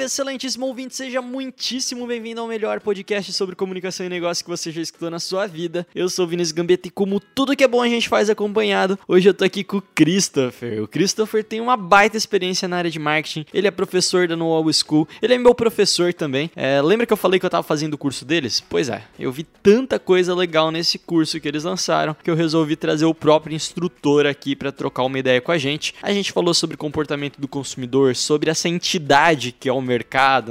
Salve, excelentíssimo ouvinte! Seja muitíssimo bem-vindo ao melhor podcast sobre comunicação e negócio que você já escutou na sua vida. Eu sou o Vinícius Gambetta e como tudo que é bom a gente faz acompanhado, hoje eu tô aqui com o Christopher. O Christopher tem uma baita experiência na área de marketing, ele é professor da Noel School, ele é meu professor também. É, lembra que eu falei que eu tava fazendo o curso deles? Pois é, eu vi tanta coisa legal nesse curso que eles lançaram que eu resolvi trazer o próprio instrutor aqui para trocar uma ideia com a gente. A gente falou sobre comportamento do consumidor, sobre essa entidade que é o mercado,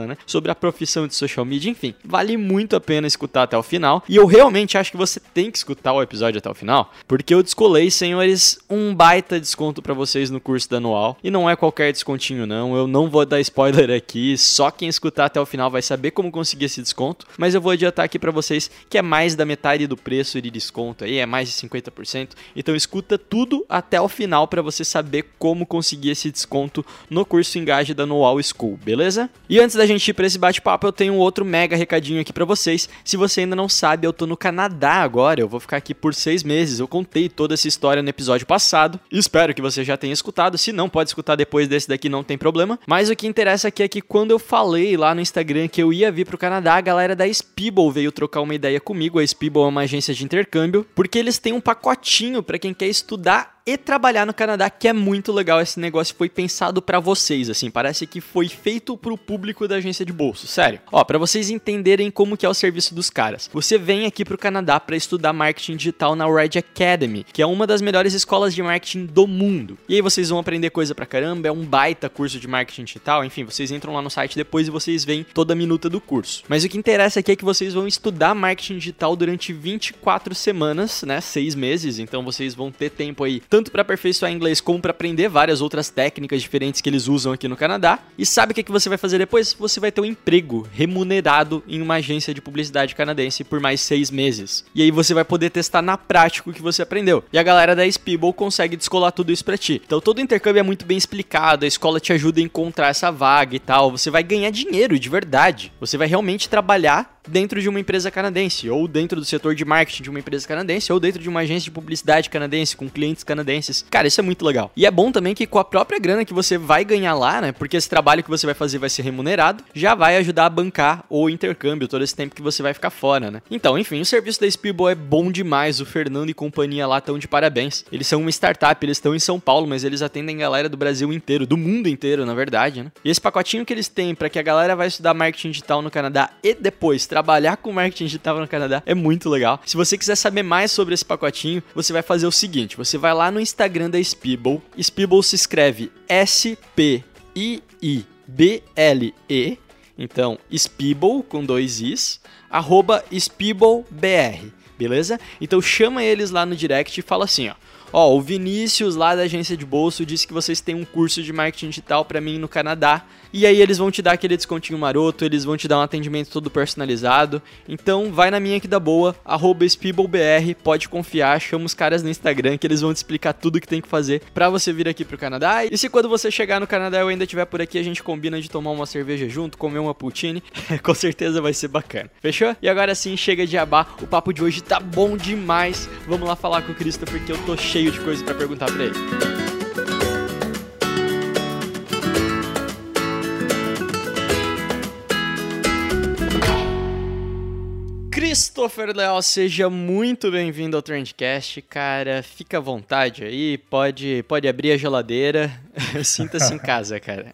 né? Sobre a profissão de social media, enfim, vale muito a pena escutar até o final. E eu realmente acho que você tem que escutar o episódio até o final, porque eu descolei, senhores, um baita desconto para vocês no curso da anual. E não é qualquer descontinho, não. Eu não vou dar spoiler aqui, só quem escutar até o final vai saber como conseguir esse desconto. Mas eu vou adiantar aqui para vocês que é mais da metade do preço de desconto aí, é mais de 50%. Então escuta tudo até o final para você saber como conseguir esse desconto no curso Engaje da Noal School, beleza? E antes da gente ir para esse bate-papo, eu tenho um outro mega recadinho aqui para vocês. Se você ainda não sabe, eu tô no Canadá agora, eu vou ficar aqui por seis meses. Eu contei toda essa história no episódio passado. Espero que você já tenha escutado. Se não, pode escutar depois desse daqui, não tem problema. Mas o que interessa aqui é que quando eu falei lá no Instagram que eu ia vir pro Canadá, a galera da Speeble veio trocar uma ideia comigo. A Speeble é uma agência de intercâmbio, porque eles têm um pacotinho para quem quer estudar e trabalhar no Canadá, que é muito legal. Esse negócio foi pensado para vocês, assim, parece que foi feito pro público da agência de bolso, sério. Ó, para vocês entenderem como que é o serviço dos caras. Você vem aqui pro Canadá para estudar marketing digital na Red Academy, que é uma das melhores escolas de marketing do mundo. E aí vocês vão aprender coisa pra caramba, é um baita curso de marketing digital, enfim, vocês entram lá no site depois e vocês veem toda a minuta do curso. Mas o que interessa aqui é que vocês vão estudar marketing digital durante 24 semanas, né, seis meses, então vocês vão ter tempo aí tanto para aperfeiçoar inglês como para aprender várias outras técnicas diferentes que eles usam aqui no Canadá. E sabe o que, que você vai fazer depois? Você vai ter um emprego remunerado em uma agência de publicidade canadense por mais seis meses. E aí você vai poder testar na prática o que você aprendeu. E a galera da Speeble consegue descolar tudo isso para ti. Então todo o intercâmbio é muito bem explicado, a escola te ajuda a encontrar essa vaga e tal. Você vai ganhar dinheiro de verdade. Você vai realmente trabalhar dentro de uma empresa canadense, ou dentro do setor de marketing de uma empresa canadense, ou dentro de uma agência de publicidade canadense, com clientes canadenses. Cara, isso é muito legal. E é bom também que com a própria grana que você vai ganhar lá, né? Porque esse trabalho que você vai fazer vai ser remunerado, já vai ajudar a bancar o intercâmbio todo esse tempo que você vai ficar fora, né? Então, enfim, o serviço da Speedball é bom demais. O Fernando e companhia lá estão de parabéns. Eles são uma startup, eles estão em São Paulo, mas eles atendem galera do Brasil inteiro, do mundo inteiro, na verdade, né? E esse pacotinho que eles têm para que a galera vai estudar marketing digital no Canadá e depois trabalhar com marketing digital no Canadá é muito legal. Se você quiser saber mais sobre esse pacotinho, você vai fazer o seguinte: você vai lá no Instagram da Speeble. Speeble se escreve S-P-I-I-B-L-E. Então, Speeble com dois Is, arroba SpeebleBR, beleza? Então chama eles lá no direct e fala assim, ó. Ó, o Vinícius lá da agência de bolso disse que vocês têm um curso de marketing digital para mim no Canadá. E aí eles vão te dar aquele descontinho maroto, eles vão te dar um atendimento todo personalizado. Então vai na minha aqui da boa, arroba SpeebleBR, pode confiar, chama os caras no Instagram que eles vão te explicar tudo o que tem que fazer para você vir aqui pro Canadá. E se quando você chegar no Canadá eu ainda estiver por aqui, a gente combina de tomar uma cerveja junto, comer uma poutine, com certeza vai ser bacana. Fechou? E agora sim, chega de abá, o papo de hoje tá bom demais. Vamos lá falar com o Christopher que eu tô cheio cheio de coisa para perguntar para ele. Christopher Leal, seja muito bem-vindo ao Trendcast, cara. Fica à vontade aí, pode, pode abrir a geladeira, sinta-se em casa, cara.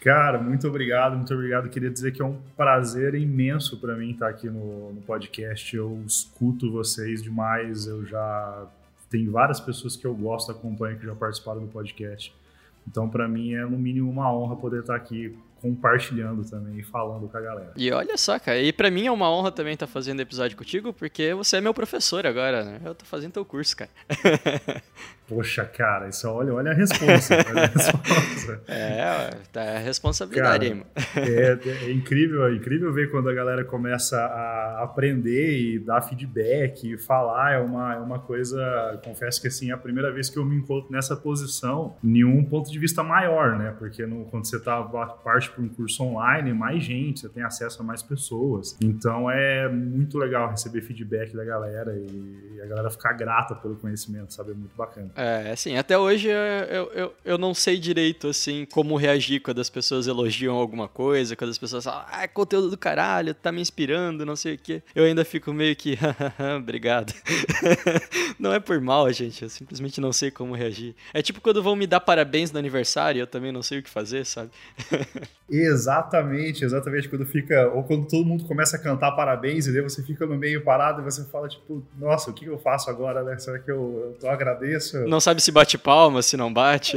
Cara, muito obrigado, muito obrigado. Queria dizer que é um prazer imenso para mim estar aqui no, no podcast. Eu escuto vocês demais, eu já tem várias pessoas que eu gosto, acompanho, que já participaram do podcast. Então, para mim, é no mínimo uma honra poder estar aqui compartilhando também e falando com a galera. E olha só, cara, e pra mim é uma honra também estar fazendo episódio contigo, porque você é meu professor agora, né? Eu tô fazendo teu curso, cara. Poxa, cara, isso olha, olha a resposta. olha a resposta. É, tá a responsabilidade aí, mano. É, é incrível, é incrível ver quando a galera começa a aprender e dar feedback e falar. É uma, é uma coisa, confesso que assim, é a primeira vez que eu me encontro nessa posição, em um ponto de vista maior, né? Porque no, quando você tá parte por um curso online, mais gente, você tem acesso a mais pessoas. Então é muito legal receber feedback da galera e a galera ficar grata pelo conhecimento, sabe? É muito bacana. É, assim, até hoje eu, eu, eu não sei direito, assim, como reagir quando as pessoas elogiam alguma coisa, quando as pessoas falam, ah, é conteúdo do caralho, tá me inspirando, não sei o quê. Eu ainda fico meio que, obrigado. não é por mal, gente, eu simplesmente não sei como reagir. É tipo quando vão me dar parabéns no aniversário, eu também não sei o que fazer, sabe? exatamente, exatamente. Quando fica, ou quando todo mundo começa a cantar parabéns e daí você fica no meio parado e você fala, tipo, nossa, o que eu faço agora, né? Será que eu, eu agradeço? Não sabe se bate palma, se não bate.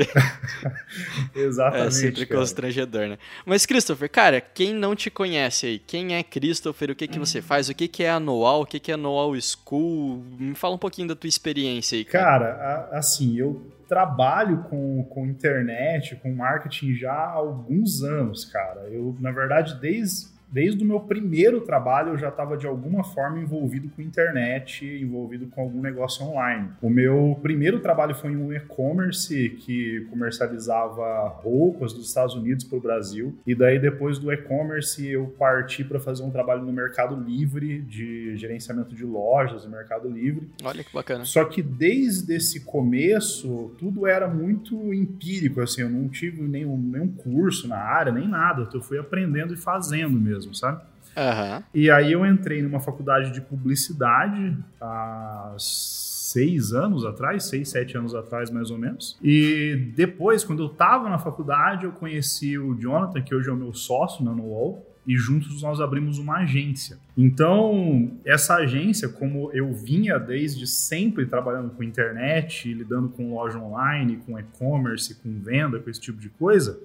exatamente. É sempre cara. constrangedor, né? Mas, Christopher, cara, quem não te conhece aí, quem é Christopher, o que, que você faz, o que, que é anual, o que, que é anual school? Me fala um pouquinho da tua experiência aí, cara. Cara, assim, eu trabalho com, com internet, com marketing já há alguns anos, cara. Eu, na verdade, desde desde o meu primeiro trabalho eu já estava de alguma forma envolvido com internet, envolvido com algum negócio online. O meu primeiro trabalho foi em um e-commerce que comercializava roupas dos Estados Unidos para o Brasil. E daí depois do e-commerce eu parti para fazer um trabalho no Mercado Livre de gerenciamento de lojas, no Mercado Livre. Olha que bacana. Só que desde esse começo tudo era muito empírico, assim, eu não tive nenhum, nenhum curso na área, nem nada. Eu fui aprendendo e fazendo mesmo mesmo, sabe? Uhum. E aí eu entrei numa faculdade de publicidade há seis anos atrás, seis, sete anos atrás, mais ou menos. E depois, quando eu estava na faculdade, eu conheci o Jonathan, que hoje é o meu sócio na NoWall, e juntos nós abrimos uma agência. Então, essa agência, como eu vinha desde sempre trabalhando com internet, lidando com loja online, com e-commerce, com venda, com esse tipo de coisa,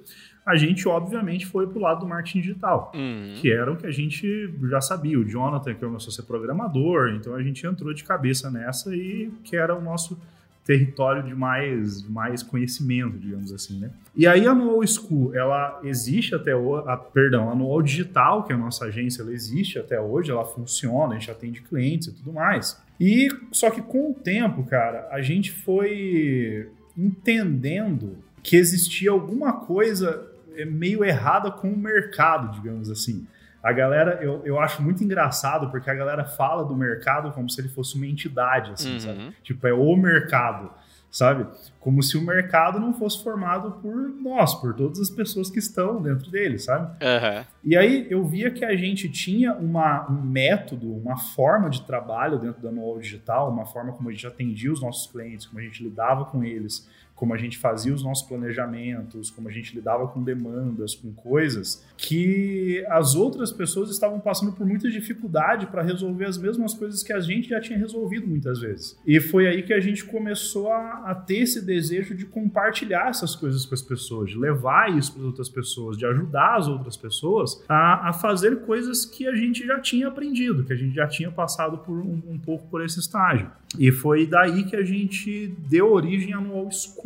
a gente obviamente foi para o lado do marketing digital, uhum. que era o que a gente já sabia. O Jonathan, que começou a ser programador, então a gente entrou de cabeça nessa e que era o nosso território de mais, mais conhecimento, digamos assim, né? E aí a Nool School, ela existe até hoje, a, perdão, a Nool Digital, que é a nossa agência, ela existe até hoje, ela funciona, a gente atende clientes e tudo mais. E só que com o tempo, cara, a gente foi entendendo que existia alguma coisa é meio errada com o mercado, digamos assim. A galera, eu, eu acho muito engraçado porque a galera fala do mercado como se ele fosse uma entidade, assim, Uhum. sabe? Tipo, é o mercado, sabe? Como se o mercado não fosse formado por nós, por todas as pessoas que estão dentro dele, sabe? Uhum. E aí eu via que a gente tinha uma, um método, uma forma de trabalho dentro da Noel Digital, uma forma como a gente atendia os nossos clientes, como a gente lidava com eles, como a gente fazia os nossos planejamentos, como a gente lidava com demandas, com coisas, que as outras pessoas estavam passando por muita dificuldade para resolver as mesmas coisas que a gente já tinha resolvido muitas vezes. E foi aí que a gente começou a, a ter esse desejo de compartilhar essas coisas com as pessoas, de levar isso para as outras pessoas, de ajudar as outras pessoas a, a, fazer coisas que a gente já tinha aprendido, que a gente já tinha passado por um, um pouco por esse estágio. E foi daí que a gente deu origem à Noal School,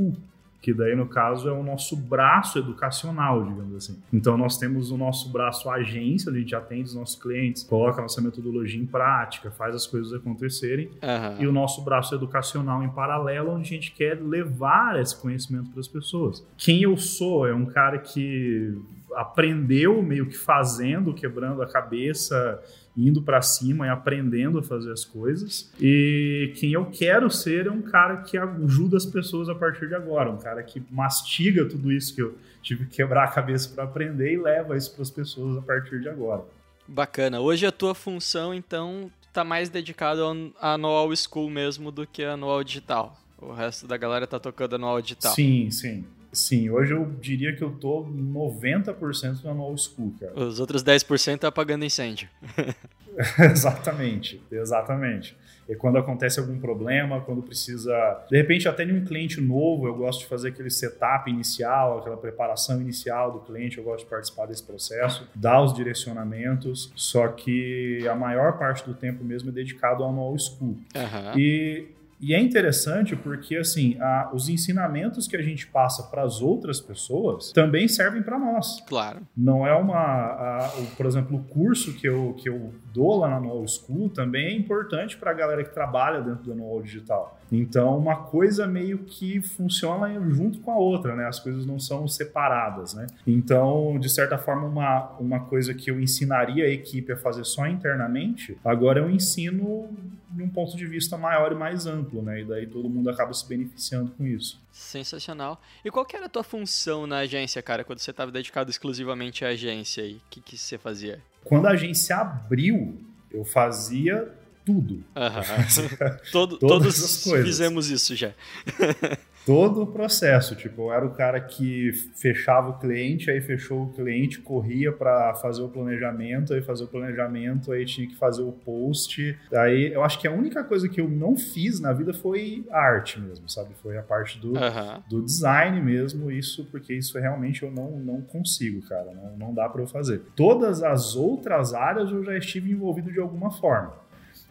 que daí no caso é o nosso braço educacional, digamos assim. Então nós temos o nosso braço agência, a gente atende os nossos clientes, coloca a nossa metodologia em prática, faz as coisas acontecerem, uhum. e o nosso braço educacional em paralelo, onde a gente quer levar esse conhecimento para as pessoas. Quem eu sou é um cara que aprendeu meio que fazendo, quebrando a cabeça, indo para cima e aprendendo a fazer as coisas. E quem eu quero ser é um cara que ajuda as pessoas a partir de agora, um cara que mastiga tudo isso que eu tive que quebrar a cabeça para aprender e leva isso para as pessoas a partir de agora. Bacana. Hoje a tua função, então, tá mais dedicado a anual school mesmo do que a anual digital. O resto da galera tá tocando anual digital. Sim, sim. Sim, hoje eu diria que eu tô 90% na no school, cara. Os outros 10% tá apagando incêndio. exatamente, exatamente. E quando acontece algum problema, quando precisa. De repente, até em um cliente novo, eu gosto de fazer aquele setup inicial, aquela preparação inicial do cliente, eu gosto de participar desse processo, dar os direcionamentos, só que a maior parte do tempo mesmo é dedicado ao no school. Aham. E, e é interessante porque, assim, a- os ensinamentos que a gente passa para as outras pessoas também servem para nós. Claro. Não é uma. a- o- por exemplo, o curso que eu, que eu dou lá na No School também é importante para a galera que trabalha dentro da No Digital. Então, uma coisa meio que funciona junto com a outra, né? As coisas não são separadas, né? Então, de certa forma, uma, uma coisa que eu ensinaria a equipe a fazer só internamente, agora eu ensino de um ponto de vista maior e mais amplo, né? E daí todo mundo acaba se beneficiando com isso. Sensacional. E qual que era a tua função na agência, cara, quando você estava dedicado exclusivamente à agência aí? O que, que você fazia? Quando a agência abriu, eu fazia tudo. Aham. Todo- Todas todos as coisas. fizemos isso já. Todo o processo, tipo, eu era o cara que fechava o cliente, aí fechou o cliente, corria para fazer o planejamento, aí fazer o planejamento, aí tinha que fazer o post. Aí eu acho que a única coisa que eu não fiz na vida foi a arte mesmo, sabe? Foi a parte do, do design mesmo, isso porque isso realmente eu não, não consigo, cara, não, não dá para eu fazer. Todas as outras áreas eu já estive envolvido de alguma forma.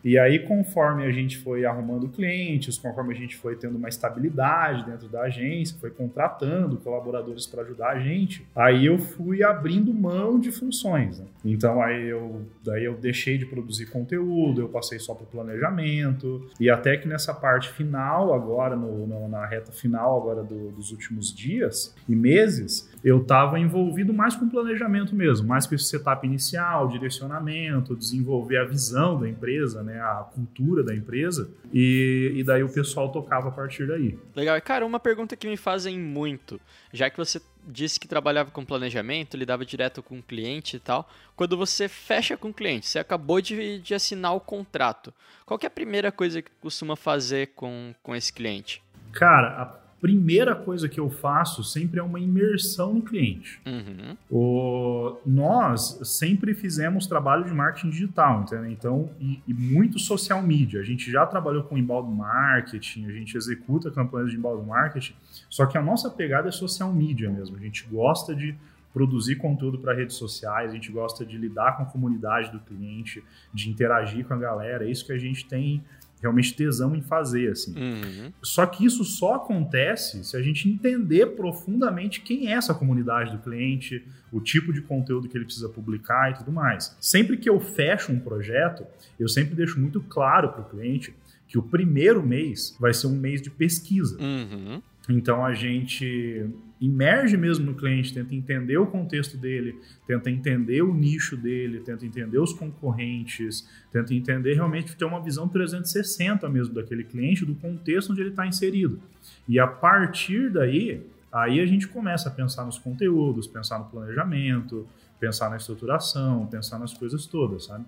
E aí, conforme a gente foi arrumando clientes, conforme a gente foi tendo uma estabilidade dentro da agência, foi contratando colaboradores para ajudar a gente, aí eu fui abrindo mão de funções. né? Então aí eu, daí eu deixei de produzir conteúdo, eu passei só para o planejamento, e até que nessa parte final, agora, no- no- na reta final agora do- dos últimos dias e meses, eu estava envolvido mais com planejamento mesmo, mais com esse setup inicial, direcionamento, desenvolver a visão da empresa, né, a cultura da empresa, e, e daí o pessoal tocava a partir daí. Legal. E, cara, uma pergunta que me fazem muito, já que você disse que trabalhava com planejamento, lidava direto com o cliente e tal, quando você fecha com o cliente, você acabou de, de assinar o contrato, qual que é a primeira coisa que costuma fazer com, com esse cliente? Cara, a primeira coisa que eu faço sempre é uma imersão no cliente. Uhum. O- nós sempre fizemos trabalho de marketing digital, entendeu? Então, e, e muito social media. A gente já trabalhou com inbound marketing, a gente executa campanhas de inbound marketing, só que a nossa pegada é social media mesmo. A gente gosta de produzir conteúdo para redes sociais, a gente gosta de lidar com a comunidade do cliente, de interagir com a galera. É isso que a gente tem realmente tesão em fazer, assim. Uhum. Só que isso só acontece se a gente entender profundamente quem é essa comunidade do cliente, o tipo de conteúdo que ele precisa publicar e tudo mais. Sempre que eu fecho um projeto, eu sempre deixo muito claro para o cliente que o primeiro mês vai ser um mês de pesquisa. Uhum. Então a gente imerge mesmo no cliente, tenta entender o contexto dele, tenta entender o nicho dele, tenta entender os concorrentes, tenta entender realmente ter uma visão 360 mesmo daquele cliente, do contexto onde ele está inserido. E a partir daí, aí a gente começa a pensar nos conteúdos, pensar no planejamento, pensar na estruturação, pensar nas coisas todas, sabe?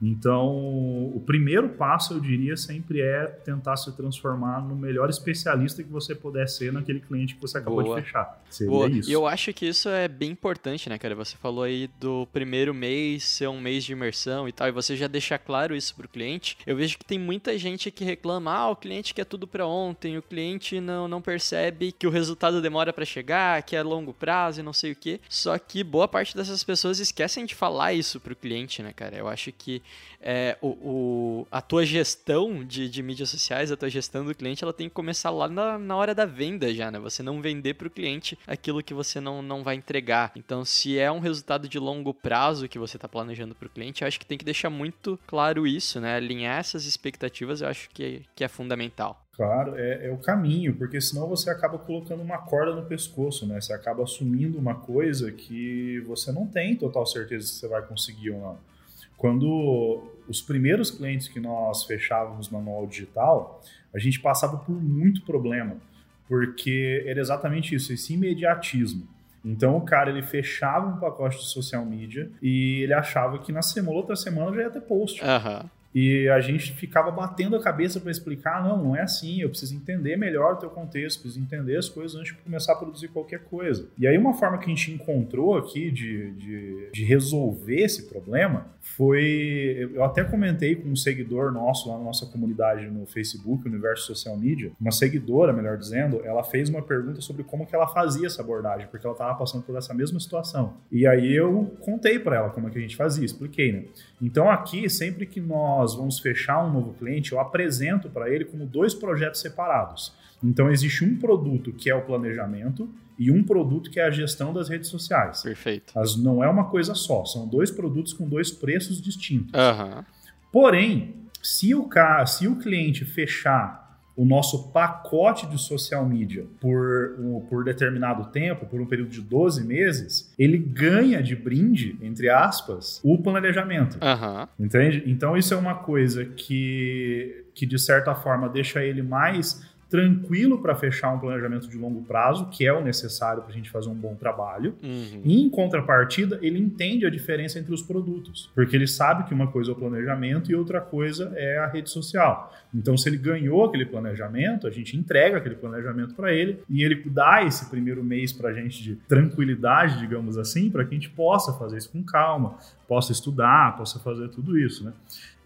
Então, o primeiro passo, eu diria, sempre é tentar se transformar no melhor especialista que você puder ser naquele cliente que você acabou Boa. de fechar. Seria Boa. isso. E eu acho que isso é bem importante, né, cara? Você falou aí do primeiro mês ser um mês de imersão e tal, e você já deixar claro isso pro cliente. Eu vejo que tem muita gente que reclama, ah, o cliente quer tudo pra ontem, o cliente não, não percebe que o resultado demora pra chegar, que é longo prazo e não sei o que. Só que boa parte dessas pessoas esquecem de falar isso pro cliente, né, cara? Eu acho que é, o, o- a tua gestão de, de mídias sociais, a tua gestão do cliente, ela tem que começar lá na, na hora da venda já, né? Você não vender pro cliente aquilo que você não, não vai entregar. Então, se é um resultado de longo prazo que você está planejando pro cliente, eu acho que tem que deixar muito claro isso, né? Alinhar essas expectativas, eu acho que, que é fundamental. Claro, é, é o caminho, porque senão você acaba colocando uma corda no pescoço, né? Você acaba assumindo uma coisa que você não tem total certeza se você vai conseguir ou não. Quando os primeiros clientes que nós fechávamos manual digital, a gente passava por muito problema, porque era exatamente isso, esse imediatismo. Então o cara ele fechava um pacote de social media e ele achava que na semana, outra semana já ia ter post. Aham. E a gente ficava batendo a cabeça para explicar, não, não é assim, eu preciso entender melhor o teu contexto, preciso entender as coisas antes de começar a produzir qualquer coisa. E aí uma forma que a gente encontrou aqui de, de, de resolver esse problema foi, eu até comentei com um seguidor nosso lá na nossa comunidade no Facebook, Universo Social Media, uma seguidora, melhor dizendo, ela fez uma pergunta sobre como que ela fazia essa abordagem, porque ela estava passando por essa mesma situação. E aí eu contei para ela como é que a gente fazia, expliquei, né? Então aqui, sempre que nós vamos fechar um novo cliente, eu apresento para ele como dois projetos separados. Então existe um produto que é o planejamento e um produto que é a gestão das redes sociais. Perfeito. As, não é uma coisa só, são dois produtos com dois preços distintos. Aham. Porém, se o, se o cliente fechar o nosso pacote de social media por, um- por determinado tempo, por um período de 12 meses, ele ganha de brinde, entre aspas, o planejamento. Aham. Entende? Então isso é uma coisa que, que de certa forma deixa ele mais tranquilo para fechar um planejamento de longo prazo, que é o necessário para a gente fazer um bom trabalho. Uhum. E em contrapartida, ele entende a diferença entre os produtos, porque ele sabe que uma coisa é o planejamento e outra coisa é a rede social. Então, se ele ganhou aquele planejamento, a gente entrega aquele planejamento para ele e ele dá esse primeiro mês para a gente de tranquilidade, digamos assim, para que a gente possa fazer isso com calma, possa estudar, possa fazer tudo isso, né?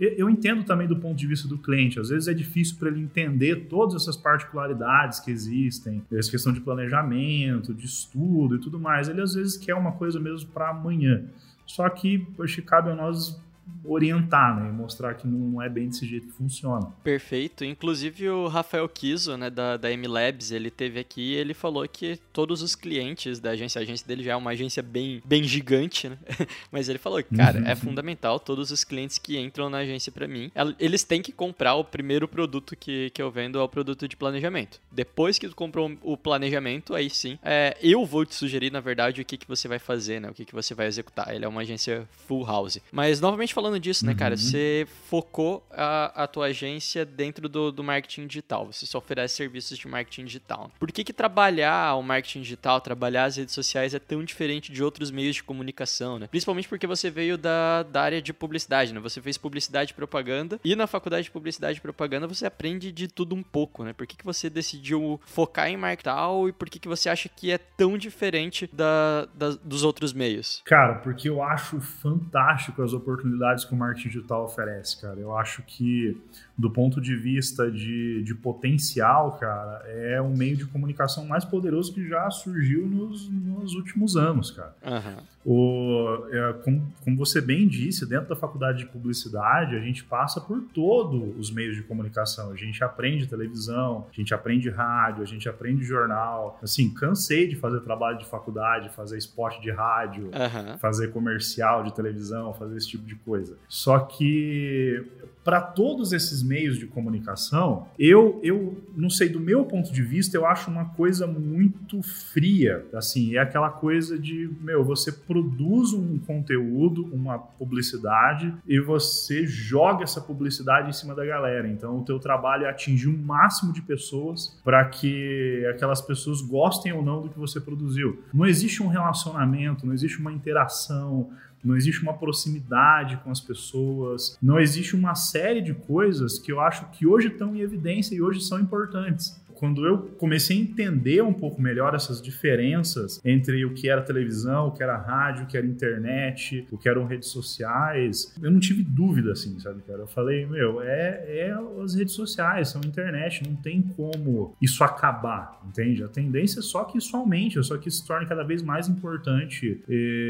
Eu entendo também do ponto de vista do cliente. Às vezes é difícil para ele entender todas essas particularidades que existem, essa questão de planejamento, de estudo e tudo mais. Ele às vezes quer uma coisa mesmo para amanhã. Só que que cabe a nós orientar, né? E mostrar que não é bem desse jeito que funciona. Perfeito. Inclusive o Rafael Kiso, né, da, da M-Labs, ele teve aqui e ele falou que todos os clientes da agência, a agência dele já é uma agência bem, bem gigante, né? Mas ele falou que, cara, é fundamental todos os clientes que entram na agência pra mim, el- eles têm que comprar o primeiro produto que, que eu vendo é o produto de planejamento. Depois que tu comprou o planejamento, aí sim, é, eu vou te sugerir, na verdade, o que, que você vai fazer, né? O que, que você vai executar. Ele é uma agência full house. Mas, novamente falando disso, né, cara? Você focou a, a tua agência dentro do, do marketing digital. Você só oferece serviços de marketing digital. Por que, que trabalhar o marketing digital, trabalhar as redes sociais é tão diferente de outros meios de comunicação, né? Principalmente porque você veio da, da área de publicidade, né? Você fez publicidade e propaganda e na faculdade de publicidade e propaganda você aprende de tudo um pouco, né? Por que, que você decidiu focar em marketing digital e por que, que você acha que é tão diferente da, da- dos outros meios? Cara, porque eu acho fantástico as oportunidades que o marketing digital oferece, cara. Eu acho que, do ponto de vista de, de potencial, cara, é um meio de comunicação mais poderoso que já surgiu nos, nos últimos anos, cara. Aham. O, é, como, como você bem disse, dentro da faculdade de publicidade, a gente passa por todos os meios de comunicação. A gente aprende televisão, a gente aprende rádio, a gente aprende jornal. Assim, cansei de fazer trabalho de faculdade, fazer spot de rádio, Aham. fazer comercial de televisão, fazer esse tipo de coisa. Só que para todos esses meios de comunicação, eu, eu não sei, do meu ponto de vista, eu acho uma coisa muito fria. Assim, é aquela coisa de, meu, você produz um conteúdo, uma publicidade, e você joga essa publicidade em cima da galera. Então, o teu trabalho é atingir um máximo de pessoas para que aquelas pessoas gostem ou não do que você produziu. Não existe um relacionamento, não existe uma interação, não existe uma proximidade com as pessoas, não existe uma série de coisas que eu acho que hoje estão em evidência e hoje são importantes. Quando eu comecei a entender um pouco melhor essas diferenças entre o que era televisão, o que era rádio, o que era internet, o que eram redes sociais, eu não tive dúvida, assim, sabe, cara? Eu falei, meu, é, é as redes sociais, são internet, não tem como isso acabar, entende? A tendência é só que isso aumente, é só que isso se torne cada vez mais importante,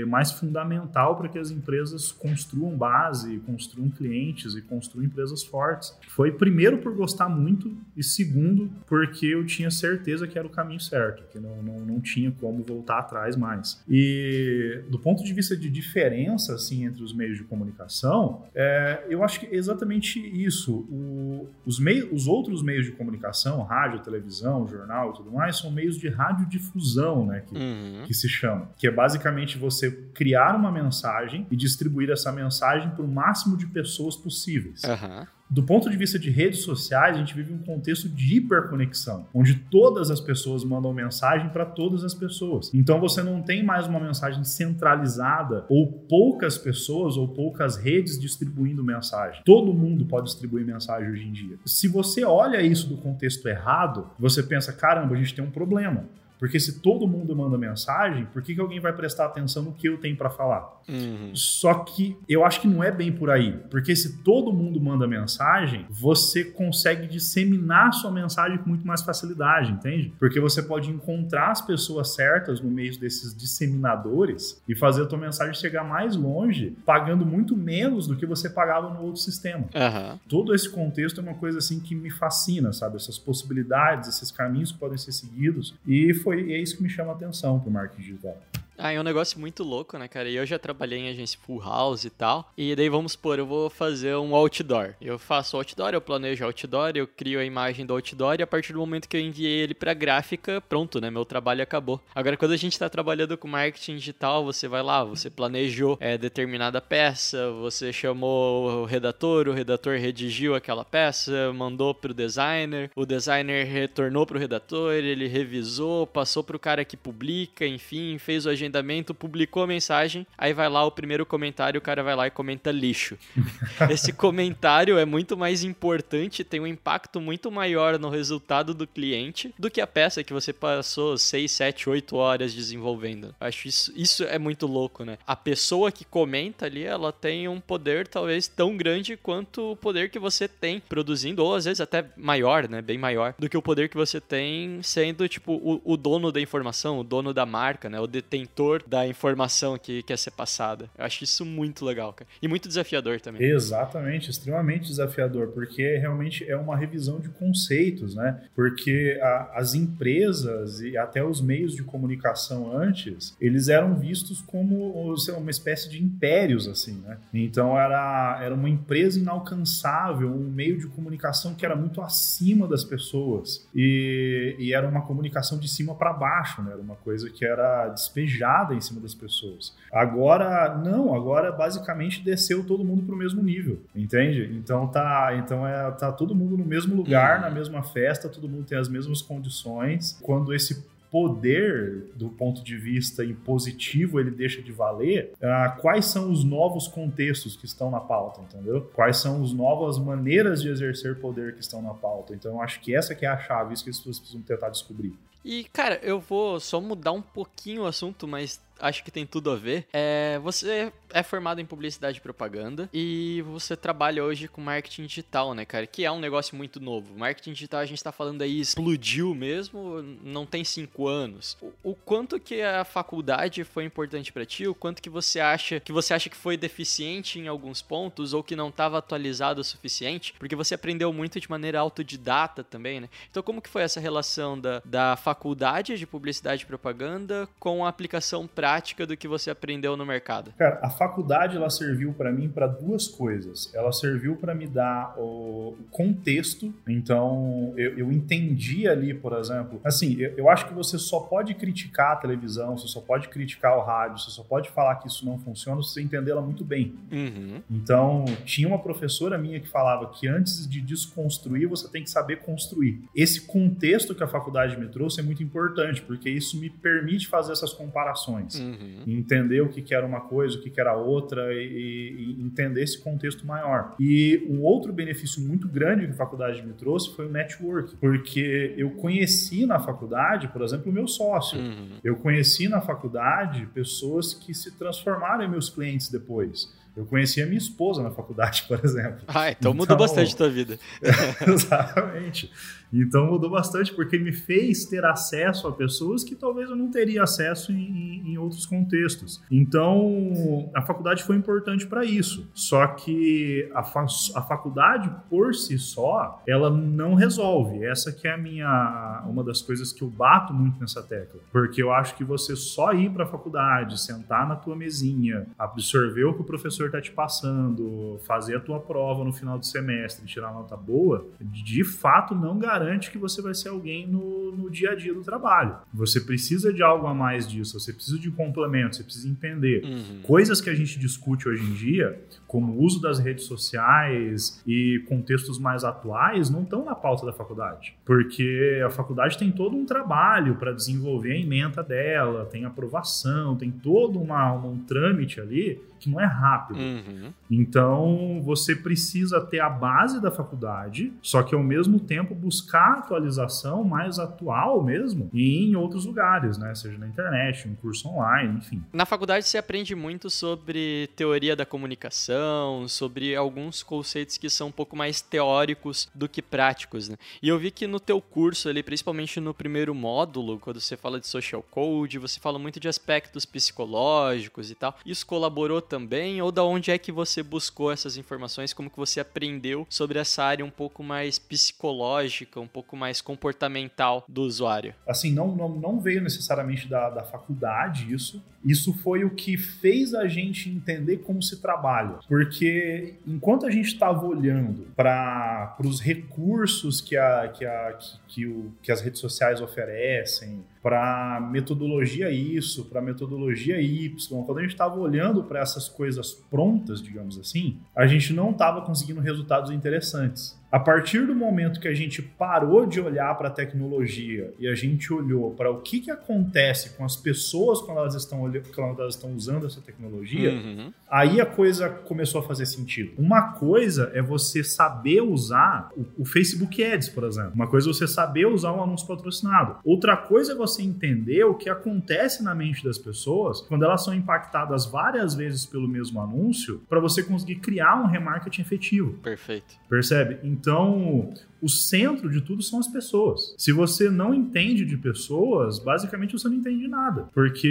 mais fundamental para que as empresas construam base, construam clientes e construam empresas fortes. Foi primeiro por gostar muito e segundo porque eu tinha certeza que era o caminho certo, que não, não, não tinha como voltar atrás mais. E do ponto de vista de diferença assim entre os meios de comunicação, é, eu acho que é exatamente isso. O- os, meios, os outros meios de comunicação, rádio, televisão, jornal e tudo mais, são meios de radiodifusão, né? Que, Uhum. que se chama, que é basicamente você criar uma mensagem e distribuir essa mensagem para o máximo de pessoas possíveis. Aham. Do ponto de vista de redes sociais, a gente vive um contexto de hiperconexão, onde todas as pessoas mandam mensagem para todas as pessoas. Então você não tem mais uma mensagem centralizada ou poucas pessoas ou poucas redes distribuindo mensagem. Todo mundo pode distribuir mensagem hoje em dia. Se você olha isso do contexto errado, você pensa: caramba, a gente tem um problema. Porque se todo mundo manda mensagem, por que, que alguém vai prestar atenção no que eu tenho para falar? Uhum. Só que eu acho que não é bem por aí. Porque se todo mundo manda mensagem, você consegue disseminar sua mensagem com muito mais facilidade, entende? Porque você pode encontrar as pessoas certas no meio desses disseminadores e fazer a tua mensagem chegar mais longe, pagando muito menos do que você pagava no outro sistema. Aham. Todo esse contexto é uma coisa assim que me fascina, sabe? Essas possibilidades, esses caminhos que podem ser seguidos. E foi é isso que me chama a atenção pro marketing digital. Ah, é um negócio muito louco, né, cara? E eu já trabalhei em agência full house e tal. E daí vamos supor, eu vou fazer um outdoor. Eu faço outdoor, eu planejo outdoor, eu crio a imagem do outdoor e a partir do momento que eu enviei ele pra gráfica, pronto, né? Meu trabalho acabou. Agora, quando a gente tá trabalhando com marketing digital, você vai lá, você planejou é, determinada peça, você chamou o redator, o redator redigiu aquela peça, mandou pro designer, o designer retornou pro redator, ele revisou, passou pro cara que publica, enfim, fez o agendamento, publicou a mensagem, aí vai lá o primeiro comentário, o cara vai lá e comenta lixo. Esse comentário é muito mais importante, tem um impacto muito maior no resultado do cliente do que a peça que você passou 6, 7, 8 horas desenvolvendo. Acho isso, isso é muito louco, né? A pessoa que comenta ali, ela tem um poder talvez tão grande quanto o poder que você tem produzindo, ou às vezes até maior, né? Bem maior do que o poder que você tem sendo, tipo, o, o dono da informação, o dono da marca, né? O detentor da informação que quer ser passada. Eu acho isso muito legal, cara. E muito desafiador também. Exatamente, extremamente desafiador, porque realmente é uma revisão de conceitos, né? Porque a- as empresas e até os meios de comunicação antes, eles eram vistos como sei lá, uma espécie de impérios, assim, né? Então era, era uma empresa inalcançável, um meio de comunicação que era muito acima das pessoas e, e era uma comunicação de cima para baixo, né? Era uma coisa que era despejada em cima das pessoas. Agora, não, agora basicamente desceu todo mundo pro mesmo nível, entende? Então tá, então é, tá todo mundo no mesmo lugar, Uhum. na mesma festa, todo mundo tem as mesmas condições. Quando esse poder do ponto de vista impositivo ele deixa de valer, ah, quais são os novos contextos que estão na pauta, entendeu? Quais são as novas maneiras de exercer poder que estão na pauta? Então eu acho que essa que é a chave, isso que as pessoas precisam tentar descobrir. E, cara, eu vou só mudar um pouquinho o assunto, mas acho que tem tudo a ver. É, você é formado em publicidade e propaganda e você trabalha hoje com marketing digital, né, cara? Que é um negócio muito novo. Marketing digital, a gente tá falando aí, explodiu mesmo, não tem cinco anos. O, o quanto que a faculdade foi importante pra ti? O quanto que você acha que você acha que foi deficiente em alguns pontos ou que não estava atualizado o suficiente? Porque você aprendeu muito de maneira autodidata também, né? Então, como que foi essa relação da, da faculdade de publicidade e propaganda com a aplicação prática do que você aprendeu no mercado? Cara, a faculdade ela serviu para mim para duas coisas. Ela serviu para me dar o contexto. Então, eu, eu entendi ali, por exemplo, assim, eu, eu acho que você só pode criticar a televisão, você só pode criticar o rádio, você só pode falar que isso não funciona se você entendê-la muito bem. Uhum. Então, tinha uma professora minha que falava que antes de desconstruir, você tem que saber construir. Esse contexto que a faculdade me trouxe é muito importante, porque isso me permite fazer essas comparações. Uhum. Entender o que, que era uma coisa, o que, que era outra e, e entender esse contexto maior. E um outro benefício muito grande que a faculdade me trouxe foi o network, porque eu conheci na faculdade, por exemplo, o meu sócio. Uhum. Eu conheci na faculdade pessoas que se transformaram em meus clientes depois. Eu conheci a minha esposa na faculdade, por exemplo. Ah, então, mudou Então- bastante tua vida. Exatamente. Então mudou bastante porque me fez ter acesso a pessoas que talvez eu não teria acesso em, em outros contextos. Então a faculdade foi importante para isso. Só que a, fa a faculdade por si só ela não resolve. Essa que é a minha uma das coisas que eu bato muito nessa tecla, porque eu acho que você só ir para a faculdade, sentar na tua mesinha, absorver o que o professor está te passando, fazer a tua prova no final do semestre, tirar nota boa, de fato não garante garante que você vai ser alguém no, no dia a dia do trabalho. Você precisa de algo a mais disso, você precisa de complemento, você precisa entender. Uhum. Coisas que a gente discute hoje em dia, como o uso das redes sociais e contextos mais atuais, não estão na pauta da faculdade. Porque a faculdade tem todo um trabalho para desenvolver a ementa dela, tem aprovação, tem todo uma, um trâmite ali que não é rápido. Uhum. Então, você precisa ter a base da faculdade, só que ao mesmo tempo buscar atualização mais atual mesmo e em outros lugares, né? Seja na internet, um curso online, enfim. Na faculdade você aprende muito sobre teoria da comunicação, sobre alguns conceitos que são um pouco mais teóricos do que práticos, né? E eu vi que no teu curso ali, principalmente no primeiro módulo, quando você fala de social code, você fala muito de aspectos psicológicos e tal. Isso colaborou também ou da onde é que você buscou essas informações, como que você aprendeu sobre essa área um pouco mais psicológica, um pouco mais comportamental do usuário? Assim, não, não, não veio necessariamente da, da faculdade isso. Isso foi o que fez a gente entender como se trabalha. Porque enquanto a gente estava olhando para os recursos que, a, que, a, que, que, o, que as redes sociais oferecem, para metodologia isso, para metodologia Y, quando a gente estava olhando para essas coisas prontas, digamos assim, a gente não estava conseguindo resultados interessantes. A partir do momento que a gente parou de olhar para a tecnologia e a gente olhou para o que, que acontece com as pessoas quando elas estão, quando elas estão usando essa tecnologia, Uhum. aí a coisa começou a fazer sentido. Uma coisa é você saber usar o, o Facebook Ads, por exemplo. Uma coisa é você saber usar um anúncio patrocinado. Outra coisa é você entender o que acontece na mente das pessoas quando elas são impactadas várias vezes pelo mesmo anúncio para você conseguir criar um remarketing efetivo. Perfeito. Percebe? Então, o centro de tudo são as pessoas. Se você não entende de pessoas, basicamente você não entende de nada. Porque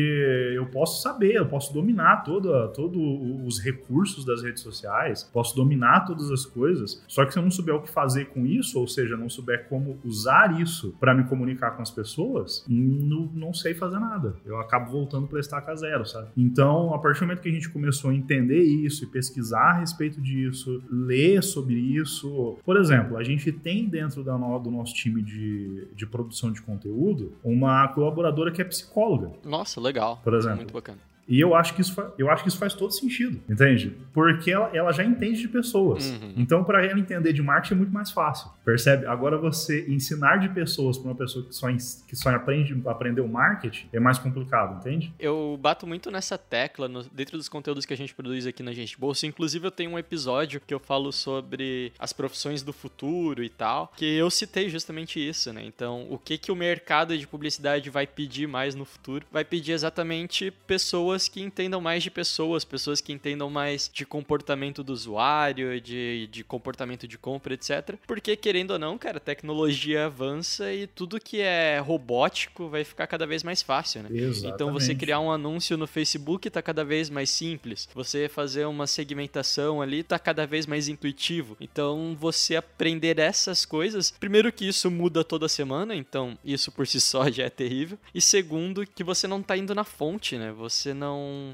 eu posso saber, eu posso dominar toda, todos os recursos das redes sociais, posso dominar todas as coisas, só que se eu não souber o que fazer com isso, ou seja, não souber como usar isso para me comunicar com as pessoas, não, não sei fazer nada. Eu acabo voltando para estaca zero, sabe? Então, a partir do momento que a gente começou a entender isso e pesquisar a respeito disso, ler sobre isso, por exemplo, a gente tem dentro da do nosso time de, de produção de conteúdo uma colaboradora que é psicóloga, Nossa, legal. por exemplo. Muito bacana. E eu acho que isso, eu acho que isso faz todo sentido, entende? Porque ela, ela já entende de pessoas. Uhum. Então, para ela entender de marketing é muito mais fácil, percebe? Agora, você ensinar de pessoas para uma pessoa que só, que só aprende aprendeu marketing é mais complicado, entende? Eu bato muito nessa tecla no- dentro dos conteúdos que a gente produz aqui na Gente Bolsa. Inclusive, eu tenho um episódio que eu falo sobre as profissões do futuro e tal, que eu citei justamente isso, né? Então, o que, que o mercado de publicidade vai pedir mais no futuro? Vai pedir exatamente pessoas que entendam mais de pessoas, pessoas que entendam mais de comportamento do usuário, de, de comportamento de compra, etc. Porque, querendo ou não, cara, a tecnologia avança e tudo que é robótico vai ficar cada vez mais fácil, né? Então você criar um anúncio no Facebook tá cada vez mais simples. Você fazer uma segmentação ali tá cada vez mais intuitivo. Então você aprender essas coisas, primeiro que isso muda toda semana, então isso por si só já é terrível. E segundo que você não tá indo na fonte, né? Você não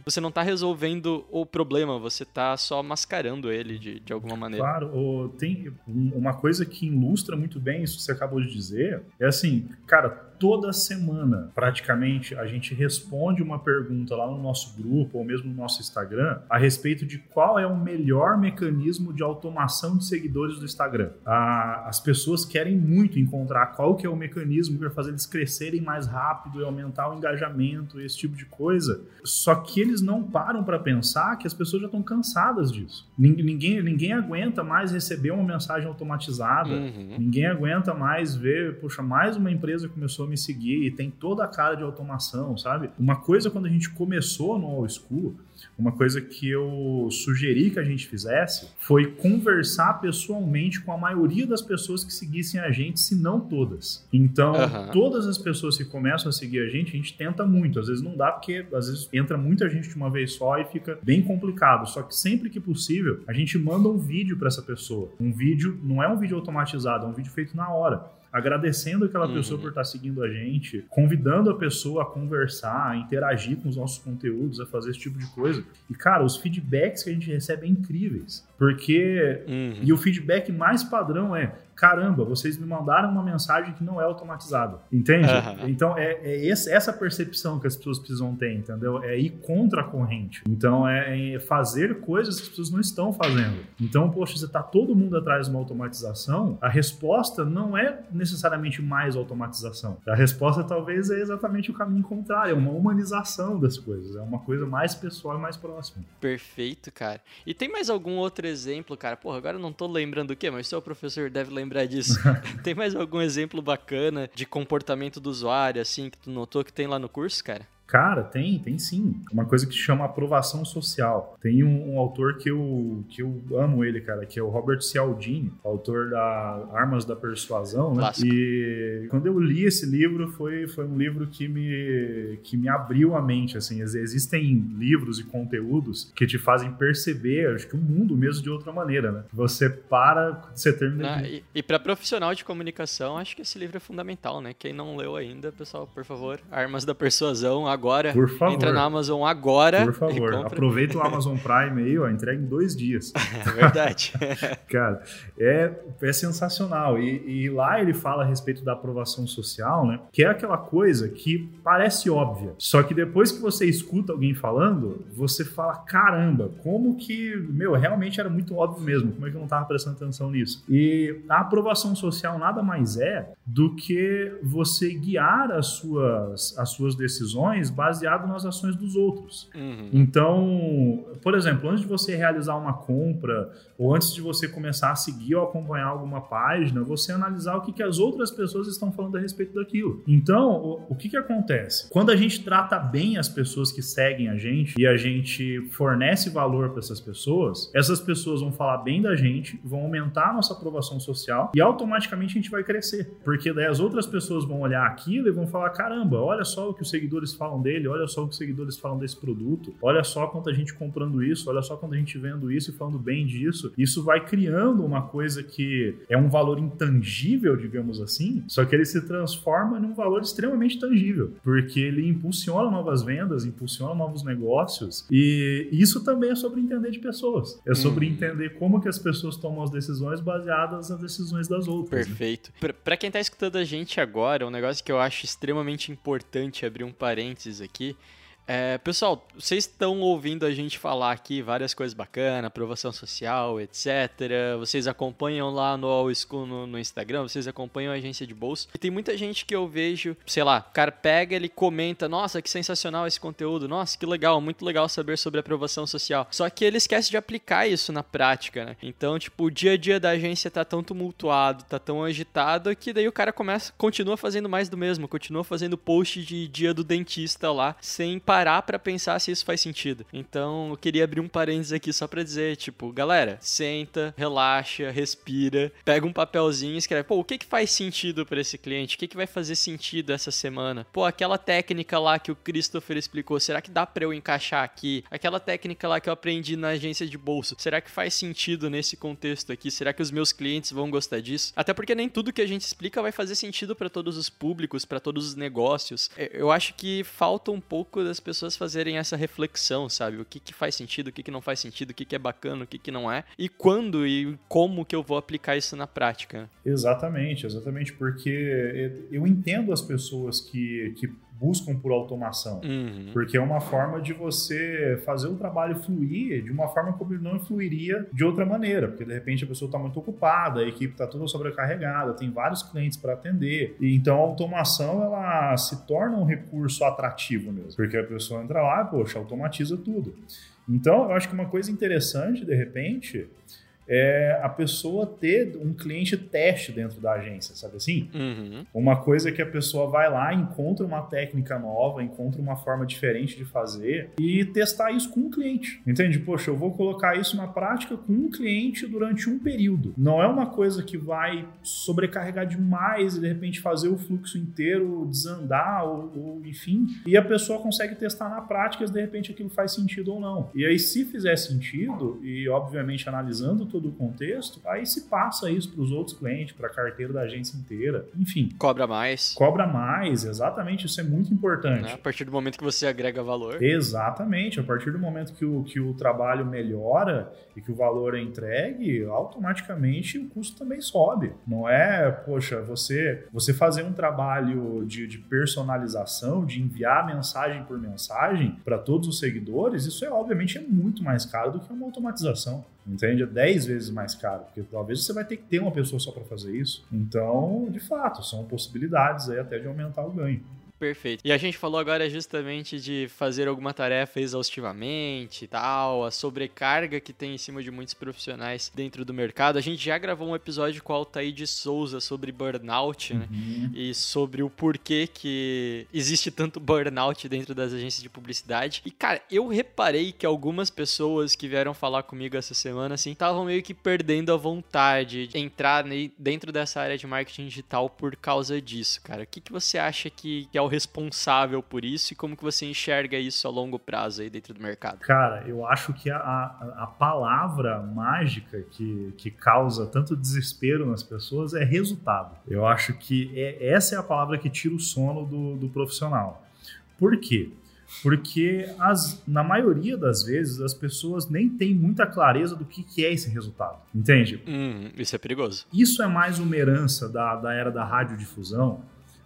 você não tá resolvendo o problema, você tá só mascarando ele de, de alguma maneira. Claro, tem um- uma coisa que ilustra muito bem isso que você acabou de dizer. É assim, cara, toda semana, praticamente, a gente responde uma pergunta lá no nosso grupo ou mesmo no nosso Instagram a respeito de qual é o melhor mecanismo de automação de seguidores do Instagram. Ah, as pessoas querem muito encontrar qual que é o mecanismo que vai fazer eles crescerem mais rápido e aumentar o engajamento, esse tipo de coisa. Só que eles não param para pensar que as pessoas já estão cansadas disso. Nin- Ninguém, ninguém aguenta mais receber uma mensagem automatizada. Uhum. Ninguém aguenta mais ver, poxa, mais uma empresa começou a me seguir e tem toda a cara de automação, sabe? Uma coisa quando a gente começou no All School, uma coisa que eu sugeri que a gente fizesse foi conversar pessoalmente com a maioria das pessoas que seguissem a gente, se não todas. Então, Aham. todas as pessoas que começam a seguir a gente, a gente tenta muito. Às vezes não dá porque às vezes entra muita gente de uma vez só e fica bem complicado. Só que sempre que possível, a gente manda um vídeo para essa pessoa. Um vídeo não é um vídeo automatizado, é um vídeo feito na hora agradecendo aquela Uhum. pessoa por estar seguindo a gente, convidando a pessoa a conversar, a interagir com os nossos conteúdos, a fazer esse tipo de coisa. E, cara, os feedbacks que a gente recebe é incríveis. Porque. Uhum. E o feedback mais padrão é: caramba, vocês me mandaram uma mensagem que não é automatizada. Entende? Aham. Então é, é esse- essa percepção que as pessoas precisam ter, entendeu? É ir contra a corrente. Então é, é fazer coisas que as pessoas não estão fazendo. Então, poxa, você tá todo mundo atrás de uma automatização, a resposta não é necessariamente mais automatização. A resposta talvez é exatamente o caminho contrário, é uma humanização das coisas, é uma coisa mais pessoal e mais próxima. Perfeito, cara. E tem mais algum outro exemplo, cara? Porra, agora eu não tô lembrando o quê, mas seu professor deve lembrar disso. tem mais algum exemplo bacana de comportamento do usuário, assim, que tu notou que tem lá no curso, cara? Cara, tem, tem sim. Uma coisa que chama aprovação social. Tem um, um autor que eu, que eu amo ele, cara, que é o Robert Cialdini, autor da Armas da Persuasão, né? Clássico. E quando eu li esse livro, foi, foi um livro que me, que me abriu a mente, assim. Ex- Existem livros e conteúdos que te fazem perceber, acho que o mundo mesmo de outra maneira, né? Você para, você termina... Ah, e, e para profissional de comunicação, acho que esse livro é fundamental, né? Quem não leu ainda, pessoal, por favor, Armas da Persuasão, agora. Por favor. Entra na Amazon agora Por favor, aproveita o Amazon Prime aí, ó, entrega em dois dias. É verdade. Cara, é, é sensacional. E, e lá ele fala a respeito da aprovação social, né? Que é aquela coisa que parece óbvia. Só que depois que você escuta alguém falando, você fala: caramba, como que. Meu, realmente era muito óbvio mesmo. Como é que eu não tava prestando atenção nisso? E a aprovação social nada mais é do que você guiar as suas, as suas decisões baseado nas ações dos outros. Uhum. Então, por exemplo, antes de você realizar uma compra ou antes de você começar a seguir ou acompanhar alguma página, você analisar o que, que as outras pessoas estão falando a respeito daquilo. Então, o, o que, que acontece? Quando a gente trata bem as pessoas que seguem a gente e a gente fornece valor para essas pessoas, essas pessoas vão falar bem da gente, vão aumentar a nossa aprovação social e automaticamente a gente vai crescer. Porque daí as outras pessoas vão olhar aquilo e vão falar: caramba, olha só o que os seguidores falam dele, olha só o que os seguidores falam desse produto, olha só quanta gente comprando isso, olha só quanta gente vendo isso e falando bem disso. Isso vai criando uma coisa que é um valor intangível, digamos assim, só que ele se transforma num valor extremamente tangível, porque ele impulsiona novas vendas, impulsiona novos negócios, e isso também é sobre entender de pessoas. É sobre Hum. entender como que as pessoas tomam as decisões baseadas nas decisões das outras. né? Perfeito. Pra, pra quem tá escutando a gente agora, um negócio que eu acho extremamente importante abrir um parênteses aqui. É, pessoal, vocês estão ouvindo a gente falar aqui várias coisas bacanas, aprovação social, etc. Vocês acompanham lá no All School no, no Instagram, vocês acompanham a agência de bolsa. E tem muita gente que eu vejo, sei lá, o cara pega, ele comenta, nossa, que sensacional esse conteúdo, nossa, que legal, muito legal saber sobre aprovação social. Só que ele esquece de aplicar isso na prática, né? Então, tipo, o dia a dia da agência tá tão tumultuado, tá tão agitado, que daí o cara começa, continua fazendo mais do mesmo, continua fazendo post de dia do dentista lá, sem parar pra pensar se isso faz sentido. Então, eu queria abrir um parênteses aqui só pra dizer, tipo, galera, senta, relaxa, respira, pega um papelzinho e escreve, pô, o que que faz sentido pra esse cliente? O que que vai fazer sentido essa semana? Pô, aquela técnica lá que o Christopher explicou, será que dá pra eu encaixar aqui? Aquela técnica lá que eu aprendi na agência de bolsa, será que faz sentido nesse contexto aqui? Será que os meus clientes vão gostar disso? Até porque nem tudo que a gente explica vai fazer sentido pra todos os públicos, pra todos os negócios. É, Eu acho que falta um pouco das pessoas fazerem essa reflexão, sabe? O que, que faz sentido, o que, que não faz sentido, o que, que é bacana, o que, que não é, e quando e como que eu vou aplicar isso na prática. Exatamente, exatamente, porque eu entendo as pessoas que, que buscam por automação. Uhum. Porque é uma forma de você fazer o trabalho fluir de uma forma como ele não fluiria de outra maneira. Porque de repente a pessoa está muito ocupada, a equipe está toda sobrecarregada, tem vários clientes para atender. E então a automação ela se torna um recurso atrativo mesmo. Porque a pessoa entra lá e, poxa, automatiza tudo. Então eu acho que uma coisa interessante, de repente, é a pessoa ter um cliente teste dentro da agência, sabe assim? Uhum. Uma coisa que a pessoa vai lá, encontra uma técnica nova, encontra uma forma diferente de fazer e testar isso com um cliente. Entende? Poxa, eu vou colocar isso na prática com um cliente durante um período. Não é uma coisa que vai sobrecarregar demais e de repente fazer o fluxo inteiro desandar ou, ou enfim. E a pessoa consegue testar na prática se de repente aquilo faz sentido ou não. E aí, se fizer sentido, e obviamente analisando todo o contexto, aí se passa isso para os outros clientes, para a carteira da agência inteira, enfim. Cobra mais. Cobra mais, exatamente, isso é muito importante. Né? A partir do momento que você agrega valor. Exatamente, a partir do momento que o, que o trabalho melhora e que o valor é entregue, automaticamente o custo também sobe. Não é, poxa, você, você fazer um trabalho de, de personalização, de enviar mensagem por mensagem para todos os seguidores, isso é obviamente é muito mais caro do que uma automatização. Entende? É 10 vezes mais caro, porque talvez você vai ter que ter uma pessoa só para fazer isso. Então, de fato, são possibilidades aí até de aumentar o ganho. Perfeito. E a gente falou agora justamente de fazer alguma tarefa exaustivamente e tal, a sobrecarga que tem em cima de muitos profissionais dentro do mercado. A gente já gravou um episódio com o Altair de Souza sobre burnout, né? Uhum. E sobre o porquê que existe tanto burnout dentro das agências de publicidade. E, cara, eu reparei que algumas pessoas que vieram falar comigo essa semana, assim, estavam meio que perdendo a vontade de entrar dentro dessa área de marketing digital por causa disso, cara. O que, que você acha que, que é o responsável por isso e como que você enxerga isso a longo prazo aí dentro do mercado? Cara, eu acho que a, a, a palavra mágica que, que causa tanto desespero nas pessoas é resultado. Eu acho que é, essa é a palavra que tira o sono do, do profissional. Por quê? Porque as, na maioria das vezes as pessoas nem têm muita clareza do que, que é esse resultado. Entende? Hum, isso é perigoso. Isso é mais uma herança da, da era da radiodifusão,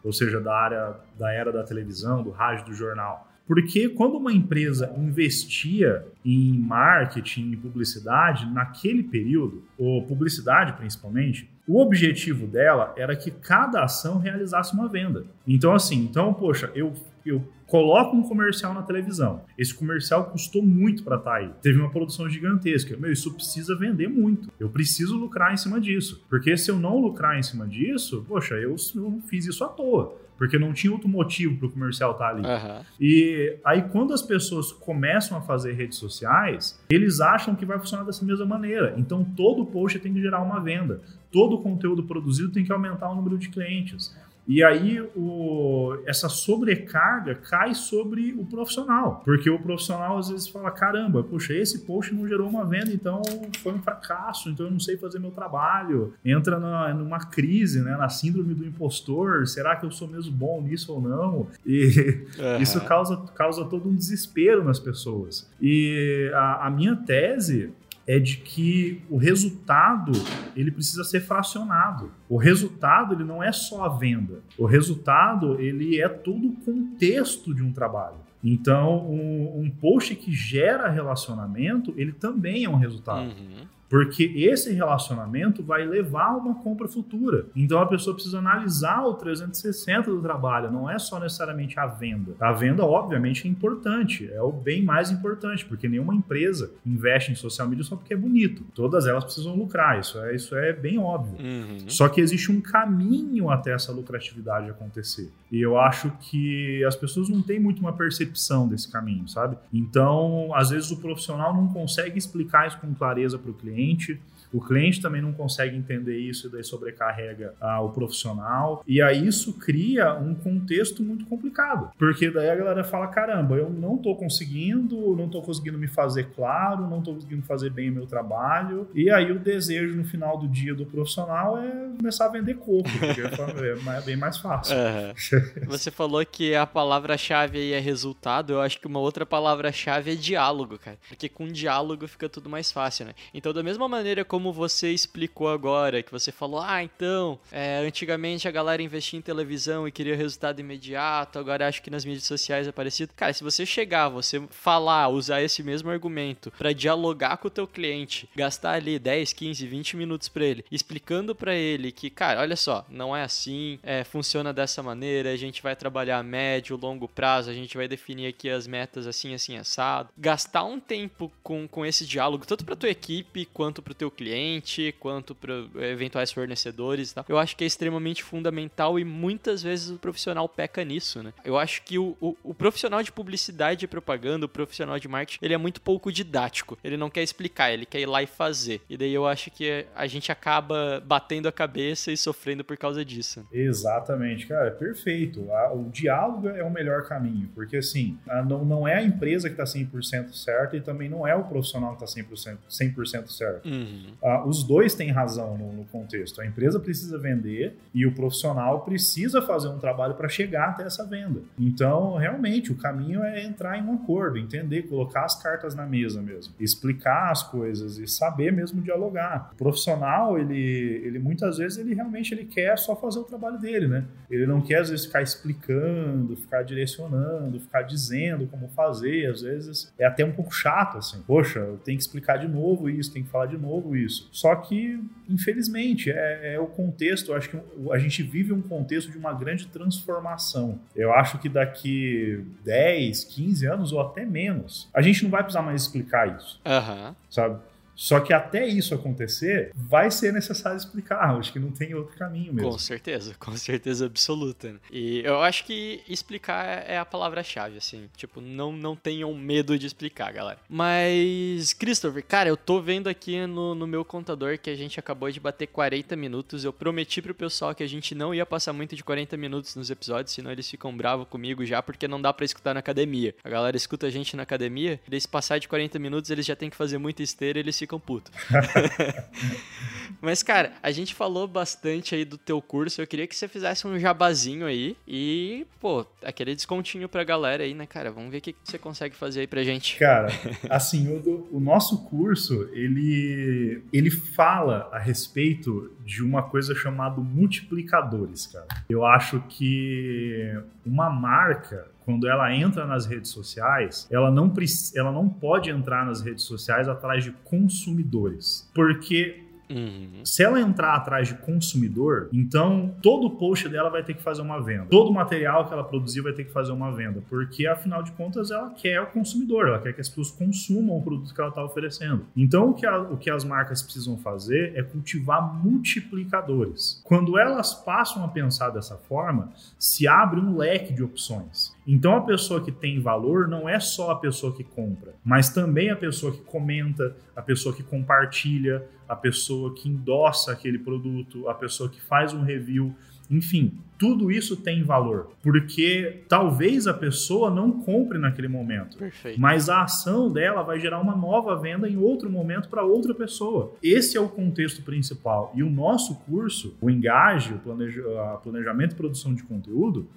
ou seja, da área da era da televisão, do rádio, do jornal. Porque quando uma empresa investia em marketing e publicidade naquele período, ou publicidade principalmente, o objetivo dela era que cada ação realizasse uma venda. Então, assim, então, poxa, eu, eu coloco um comercial na televisão. Esse comercial custou muito para estar tá aí. Teve uma produção gigantesca. Meu, isso precisa vender muito. Eu preciso lucrar em cima disso. Porque se eu não lucrar em cima disso, poxa, eu, eu fiz isso à toa porque não tinha outro motivo para o comercial estar tá ali. Uhum. E aí, quando as pessoas começam a fazer redes sociais, eles acham que vai funcionar dessa mesma maneira. Então, todo post tem que gerar uma venda, todo conteúdo produzido tem que aumentar o número de clientes. E aí o, essa sobrecarga cai sobre o profissional, porque o profissional às vezes fala: caramba, puxa, esse post não gerou uma venda, então foi um fracasso, então eu não sei fazer meu trabalho. Entra na, numa crise, né, na síndrome do impostor: será que eu sou mesmo bom nisso ou não? E uhum. isso causa, causa todo um desespero nas pessoas. E a, a minha tese é de que o resultado ele precisa ser fracionado. O resultado ele não é só a venda. O resultado ele é todo o contexto de um trabalho. Então, um, um post que gera relacionamento, ele também é um resultado. Uhum. Porque esse relacionamento vai levar a uma compra futura. Então a pessoa precisa analisar o 360 do trabalho, não é só necessariamente a venda. A venda, obviamente, é importante, é o bem mais importante, porque nenhuma empresa investe em social media só porque é bonito. Todas elas precisam lucrar, isso é, isso é bem óbvio. Uhum. Só que existe um caminho até essa lucratividade acontecer. E eu acho que as pessoas não têm muito uma percepção desse caminho, sabe? Então, às vezes o profissional não consegue explicar isso com clareza para o cliente. O cliente também não consegue entender isso e daí sobrecarrega ah, o profissional. E aí isso cria um contexto muito complicado. Porque daí a galera fala: caramba, eu não estou conseguindo, não estou conseguindo me fazer claro, não estou conseguindo fazer bem o meu trabalho. E aí o desejo no final do dia do profissional é começar a vender coco, porque é bem mais fácil. Uhum. Você falou que a palavra-chave aí é resultado. Eu acho que uma outra palavra-chave é diálogo, cara. Porque com diálogo fica tudo mais fácil, né? Então, da mesma maneira como você explicou agora, que você falou, ah, então, é, antigamente a galera investia em televisão e queria resultado imediato, agora acho que nas mídias sociais é parecido. Cara, se você chegar, você falar, usar esse mesmo argumento para dialogar com o teu cliente, gastar ali 10, 15, 20 minutos para ele, explicando para ele que, cara, olha só, não é assim, é, funciona dessa maneira, a gente vai trabalhar a médio, longo prazo, a gente vai definir aqui as metas assim, assim, assado. Gastar um tempo com, com esse diálogo, tanto para tua equipe quanto para o teu cliente, quanto para eventuais fornecedores e tal. Eu acho que é extremamente fundamental e muitas vezes o profissional peca nisso, né? Eu acho que o, o, o profissional de publicidade e propaganda, o profissional de marketing, ele é muito pouco didático. Ele não quer explicar, ele quer ir lá e fazer. E daí eu acho que a gente acaba batendo a cabeça e sofrendo por causa disso. Exatamente, cara, é perfeito. O diálogo é o melhor caminho, porque assim, não, não é a empresa que está 100% certa e também não é o profissional que está 100%, 100 certo. Uhum. Ah, os dois têm razão no, no, contexto. A empresa precisa vender e o profissional precisa fazer um trabalho para chegar até essa venda. Então, realmente, o caminho é entrar em um acordo, entender, colocar as cartas na mesa mesmo, explicar as coisas e saber mesmo dialogar. O profissional, ele, ele muitas vezes, ele realmente ele quer só fazer o trabalho dele, né? Ele não quer, às vezes, ficar explicando, ficar direcionando, ficar dizendo como fazer. Às vezes, é até um pouco chato, assim. Poxa, eu tenho que explicar de novo isso, tem que falar de novo isso. Só que, infelizmente, é, é o contexto. Acho que a gente vive um contexto de uma grande transformação. Eu acho que daqui 10, 15 anos ou até menos, a gente não vai precisar mais explicar isso. Uhum. Sabe? Só que até isso acontecer, vai ser necessário explicar. Acho que não tem outro caminho mesmo. Com certeza, com certeza absoluta. E eu acho que explicar é a palavra-chave, assim. Tipo, não, não tenham medo de explicar, galera. Mas, Christopher, cara, eu tô vendo aqui no, no meu contador que a gente acabou de bater 40 minutos. Eu prometi pro pessoal que a gente não ia passar muito de 40 minutos nos episódios, senão eles ficam bravos comigo já, porque não dá para escutar na academia. A galera escuta a gente na academia, e se passar de 40 minutos, eles já tem que fazer muita esteira eles ficam ficam putos. Mas, cara, a gente falou bastante aí do teu curso. Eu queria que você fizesse um jabazinho aí e, pô, aquele descontinho pra galera aí, né, cara? Vamos ver o que você consegue fazer aí pra gente. Cara, assim, o, o nosso curso, ele, ele fala a respeito de uma coisa chamada multiplicadores, cara. Eu acho que uma marca quando ela entra nas redes sociais, ela não, ela não pode entrar nas redes sociais atrás de consumidores. Porque Uhum. Se ela entrar atrás de consumidor, então todo post dela vai ter que fazer uma venda. Todo material que ela produzir vai ter que fazer uma venda. Porque, afinal de contas, ela quer o consumidor, ela quer que as pessoas consumam o produto que ela está oferecendo. Então, o que, a, o que as marcas precisam fazer é cultivar multiplicadores. Quando elas passam a pensar dessa forma, se abre um leque de opções. Então a pessoa que tem valor não é só a pessoa que compra, mas também a pessoa que comenta, a pessoa que compartilha, a pessoa que endossa aquele produto, a pessoa que faz um review. Enfim, tudo isso tem valor, porque talvez a pessoa não compre naquele momento, Perfeito. mas a ação dela vai gerar uma nova venda em outro momento para outra pessoa. Esse é o contexto principal. E o nosso curso, o Engage, o Planejamento e Produção de Conteúdo,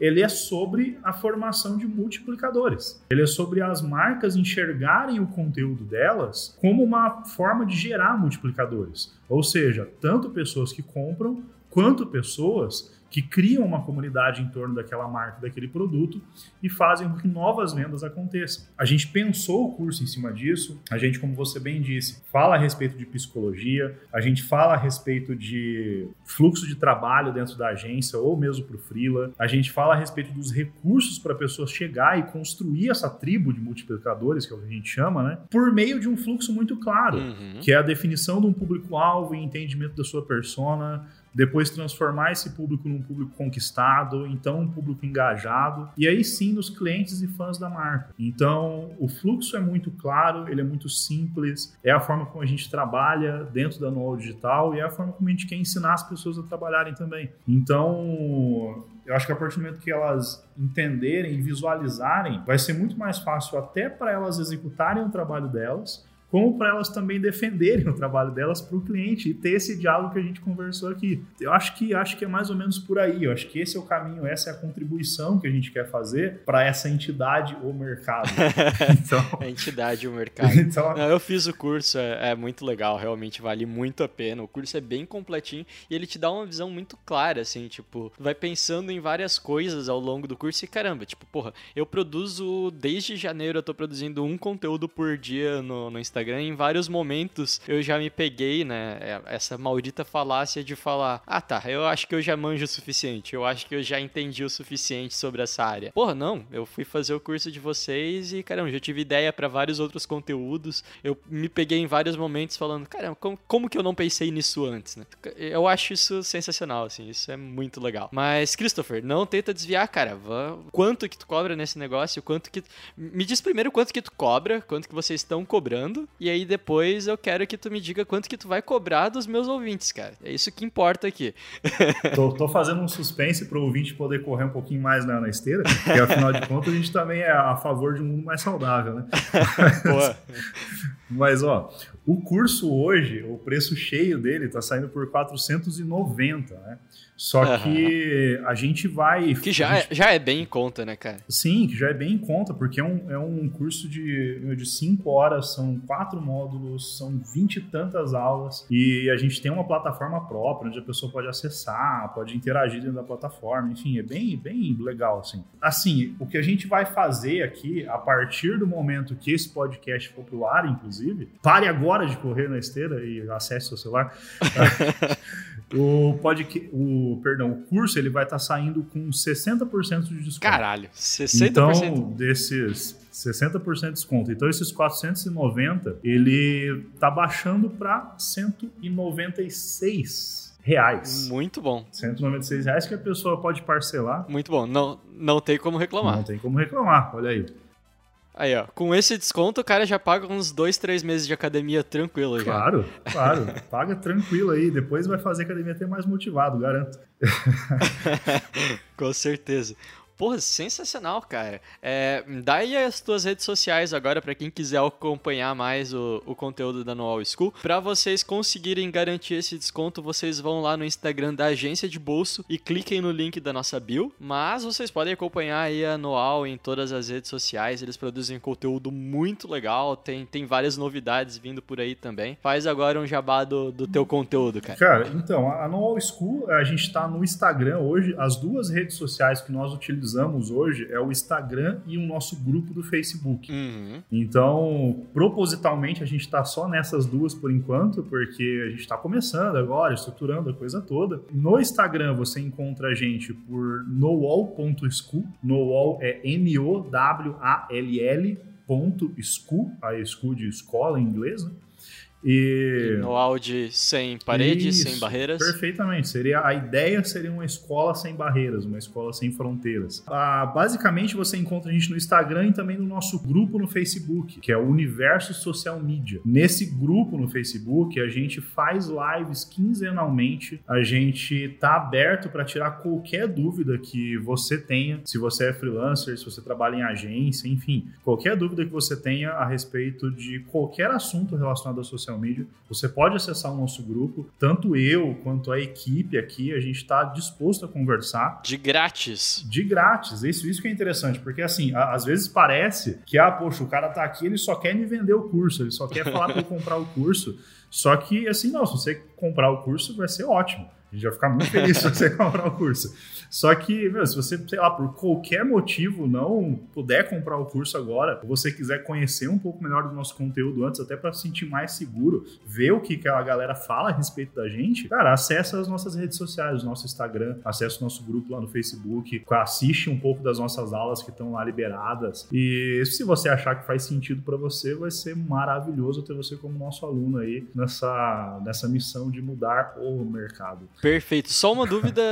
ele é sobre a formação de multiplicadores. Ele é sobre as marcas enxergarem o conteúdo delas como uma forma de gerar multiplicadores. Ou seja, tanto pessoas que compram quanto pessoas que criam uma comunidade em torno daquela marca, daquele produto e fazem com que novas vendas aconteçam. A gente pensou o curso em cima disso, a gente, como você bem disse, fala a respeito de psicologia, a gente fala a respeito de fluxo de trabalho dentro da agência ou mesmo para o freela, a gente fala a respeito dos recursos para a pessoa chegar e construir essa tribo de multiplicadores, que é o que a gente chama, né? Por meio de um fluxo muito claro, uhum. que é a definição de um público-alvo e entendimento da sua persona, depois transformar esse público num público conquistado, então um público engajado, e aí sim nos clientes e fãs da marca. Então, o fluxo é muito claro, ele é muito simples, é a forma como a gente trabalha dentro da Noal Digital e é a forma como a gente quer ensinar as pessoas a trabalharem também. Então, eu acho que a partir do momento que elas entenderem e visualizarem, vai ser muito mais fácil até para elas executarem o trabalho delas, como para elas também defenderem o trabalho delas para o cliente e ter esse diálogo que a gente conversou aqui. Eu acho que acho que é mais ou menos por aí. Eu acho que esse é o caminho, essa é a contribuição que a gente quer fazer para essa entidade ou mercado. Então, a entidade ou mercado. Então, Não, eu fiz o curso, é, é, muito legal, realmente vale muito a pena. O curso é bem completinho e ele te dá uma visão muito clara, assim, tipo, vai pensando em várias coisas ao longo do curso e caramba, tipo, porra, eu produzo desde janeiro, eu tô produzindo um conteúdo por dia no, no Instagram Instagram, em vários momentos eu já me peguei, né? É, essa maldita falácia de falar: ah tá, eu acho que eu já manjo o suficiente, eu acho que eu já entendi o suficiente sobre essa área. Porra, não, eu fui fazer o curso de vocês e, caramba, já tive ideia para vários outros conteúdos. Eu me peguei em vários momentos falando: caramba, como, como que eu não pensei nisso antes, né? Eu acho isso sensacional, assim, isso é muito legal. Mas, Christopher, não tenta desviar, cara. Quanto que tu cobra nesse negócio? Quanto que. Me diz primeiro quanto que tu cobra, quanto que vocês estão cobrando e aí depois eu quero que tu me diga quanto que tu vai cobrar dos meus ouvintes, cara. É isso que importa aqui. tô, tô fazendo um suspense pro ouvinte poder correr um pouquinho mais na, na esteira, porque afinal de contas a gente também é a favor de um mundo mais saudável, né? Boa. Mas, ó, o curso hoje, o preço cheio dele tá saindo por 490, né? Só que a gente vai. Que já, gente... é, já é bem em conta, né, cara? Sim, que já é bem em conta, porque é um, é um curso de 5 de cinco horas, são quatro módulos, são vinte e tantas aulas, e a gente tem uma plataforma própria onde a pessoa pode acessar, pode interagir dentro da plataforma, enfim, é bem, bem legal, assim. Assim, o que a gente vai fazer aqui, a partir do momento que esse podcast for pro ar, inclusive, pare agora de correr na esteira e acesse seu celular. O, podcast, o, perdão, o curso ele vai estar tá saindo com 60% de desconto. Caralho, 60%? Então, desses 60% de desconto. Então, esses 490, ele tá baixando para 196 reais. Muito bom. 196 reais que a pessoa pode parcelar. Muito bom. Não, não tem como reclamar. Não tem como reclamar, olha aí. Aí, ó, com esse desconto o cara já paga uns dois, três meses de academia tranquilo já. Claro, claro. paga tranquilo aí. Depois vai fazer a academia até mais motivado, garanto. com certeza. Porra, sensacional, cara. É, dá aí as tuas redes sociais agora para quem quiser acompanhar mais o, o conteúdo da Noal School. Para vocês conseguirem garantir esse desconto, vocês vão lá no Instagram da agência de bolso e cliquem no link da nossa bio. Mas vocês podem acompanhar aí a Noal em todas as redes sociais. Eles produzem conteúdo muito legal, tem, tem várias novidades vindo por aí também. Faz agora um jabá do, do teu conteúdo, cara. Cara, então, a Noal School, a gente tá no Instagram hoje. As duas redes sociais que nós utilizamos utilizamos hoje é o Instagram e o nosso grupo do Facebook. Uhum. Então, propositalmente, a gente está só nessas duas por enquanto, porque a gente está começando agora, estruturando a coisa toda. No Instagram, você encontra a gente por nowall.school. Nowall é N-O-W-A-L-L. Ponto school, a school de escola em inglês, né? E, e no áudio sem paredes, Isso, sem barreiras. Perfeitamente. Seria a ideia seria uma escola sem barreiras, uma escola sem fronteiras. Ah, basicamente você encontra a gente no Instagram e também no nosso grupo no Facebook, que é o Universo Social Media. Nesse grupo no Facebook a gente faz lives quinzenalmente. A gente tá aberto para tirar qualquer dúvida que você tenha, se você é freelancer, se você trabalha em agência, enfim, qualquer dúvida que você tenha a respeito de qualquer assunto relacionado à social social media. Você pode acessar o nosso grupo, tanto eu quanto a equipe aqui, a gente está disposto a conversar. De grátis. De grátis. Isso, isso que é interessante, porque assim, às vezes parece que, ah, poxa, o cara tá aqui, ele só quer me vender o curso, ele só quer falar para eu comprar o curso. Só que, assim, não, se você comprar o curso, vai ser ótimo. A gente vai ficar muito feliz se você comprar o curso. Só que, meu, se você, sei lá, por qualquer motivo não puder comprar o curso agora, ou você quiser conhecer um pouco melhor do nosso conteúdo antes, até para se sentir mais seguro, ver o que, que a galera fala a respeito da gente, cara, acessa as nossas redes sociais, o nosso Instagram, acessa o nosso grupo lá no Facebook, assiste um pouco das nossas aulas que estão lá liberadas. E se você achar que faz sentido para você, vai ser maravilhoso ter você como nosso aluno aí nessa, nessa missão de mudar o mercado. Perfeito. Só uma dúvida,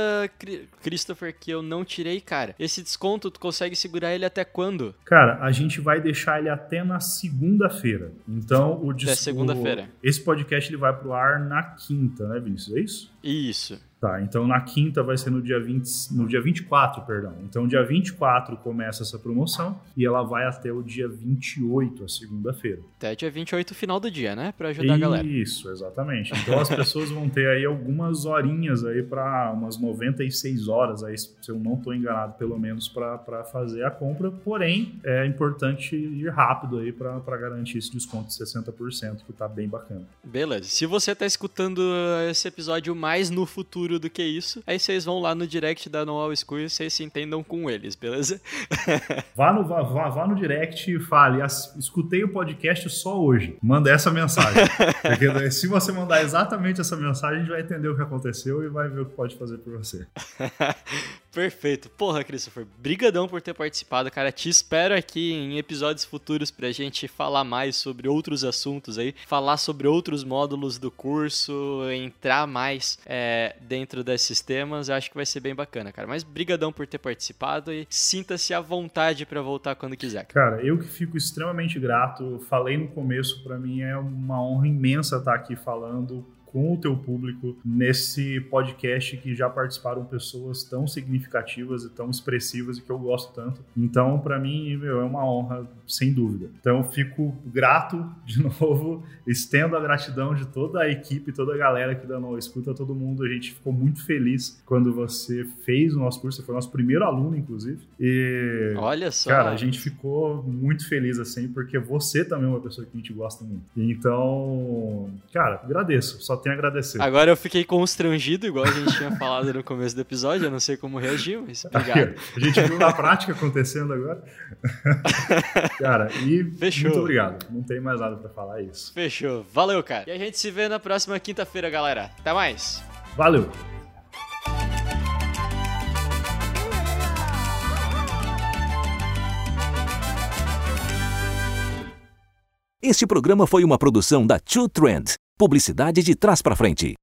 Christopher, que eu não tirei, cara. Esse desconto, tu consegue segurar ele até quando? Cara, a gente vai deixar ele até na segunda-feira. Então, o desconto. Até segunda-feira. Esse podcast ele vai pro ar na quinta, né, Vinícius? É isso? Isso. Tá, então na quinta vai ser no dia, 20, no dia 24, perdão. Então dia 24 começa essa promoção e ela vai até o dia 28, a segunda-feira. Até dia 28, final do dia, né? Pra ajudar a galera. Isso, exatamente. Então as pessoas vão ter aí algumas horinhas aí para umas 96 horas aí, se eu não estou enganado, pelo menos para fazer a compra. Porém, é importante ir rápido aí para garantir esse desconto de 60%, que tá bem bacana. Beleza. Se você tá escutando esse episódio mais no futuro futuro do que isso. Aí vocês vão lá no direct da Noal School e vocês se entendam com eles, beleza? vá, no, vá, vá, vá no direct e fale, escutei o podcast só hoje. Manda essa mensagem. Porque se você mandar exatamente essa mensagem, a gente vai entender o que aconteceu e vai ver o que pode fazer por você. Perfeito. Porra, Christopher, brigadão por ter participado, cara. Te espero aqui em episódios futuros pra gente falar mais sobre outros assuntos aí, falar sobre outros módulos do curso, entrar mais é, dentro desses temas, eu acho que vai ser bem bacana, cara. Mas brigadão por ter participado e sinta-se à vontade para voltar quando quiser. Cara, eu que fico extremamente grato. Falei no começo, para mim é uma honra imensa estar aqui falando com o teu público nesse podcast que já participaram pessoas tão significativas e tão expressivas e que eu gosto tanto. Então, para mim, meu, é uma honra, sem dúvida. Então, eu fico grato de novo, estendo a gratidão de toda a equipe, toda a galera que da No Escuta, todo mundo. A gente ficou muito feliz quando você fez o nosso curso, você foi nosso primeiro aluno, inclusive. E, Olha só. Cara, a gente ficou muito feliz assim, porque você também é uma pessoa que a gente gosta muito. Então, cara, agradeço. Só tenho a agradecer. Agora eu fiquei constrangido, igual a gente tinha falado no começo do episódio. Eu não sei como reagir, mas obrigado. a gente viu na prática acontecendo agora. cara, e Fechou. muito obrigado. Não tem mais nada para falar é isso. Fechou. Valeu, cara. E a gente se vê na próxima quinta-feira, galera. Até mais. Valeu. Este programa foi uma produção da Two Trend, publicidade de trás para frente.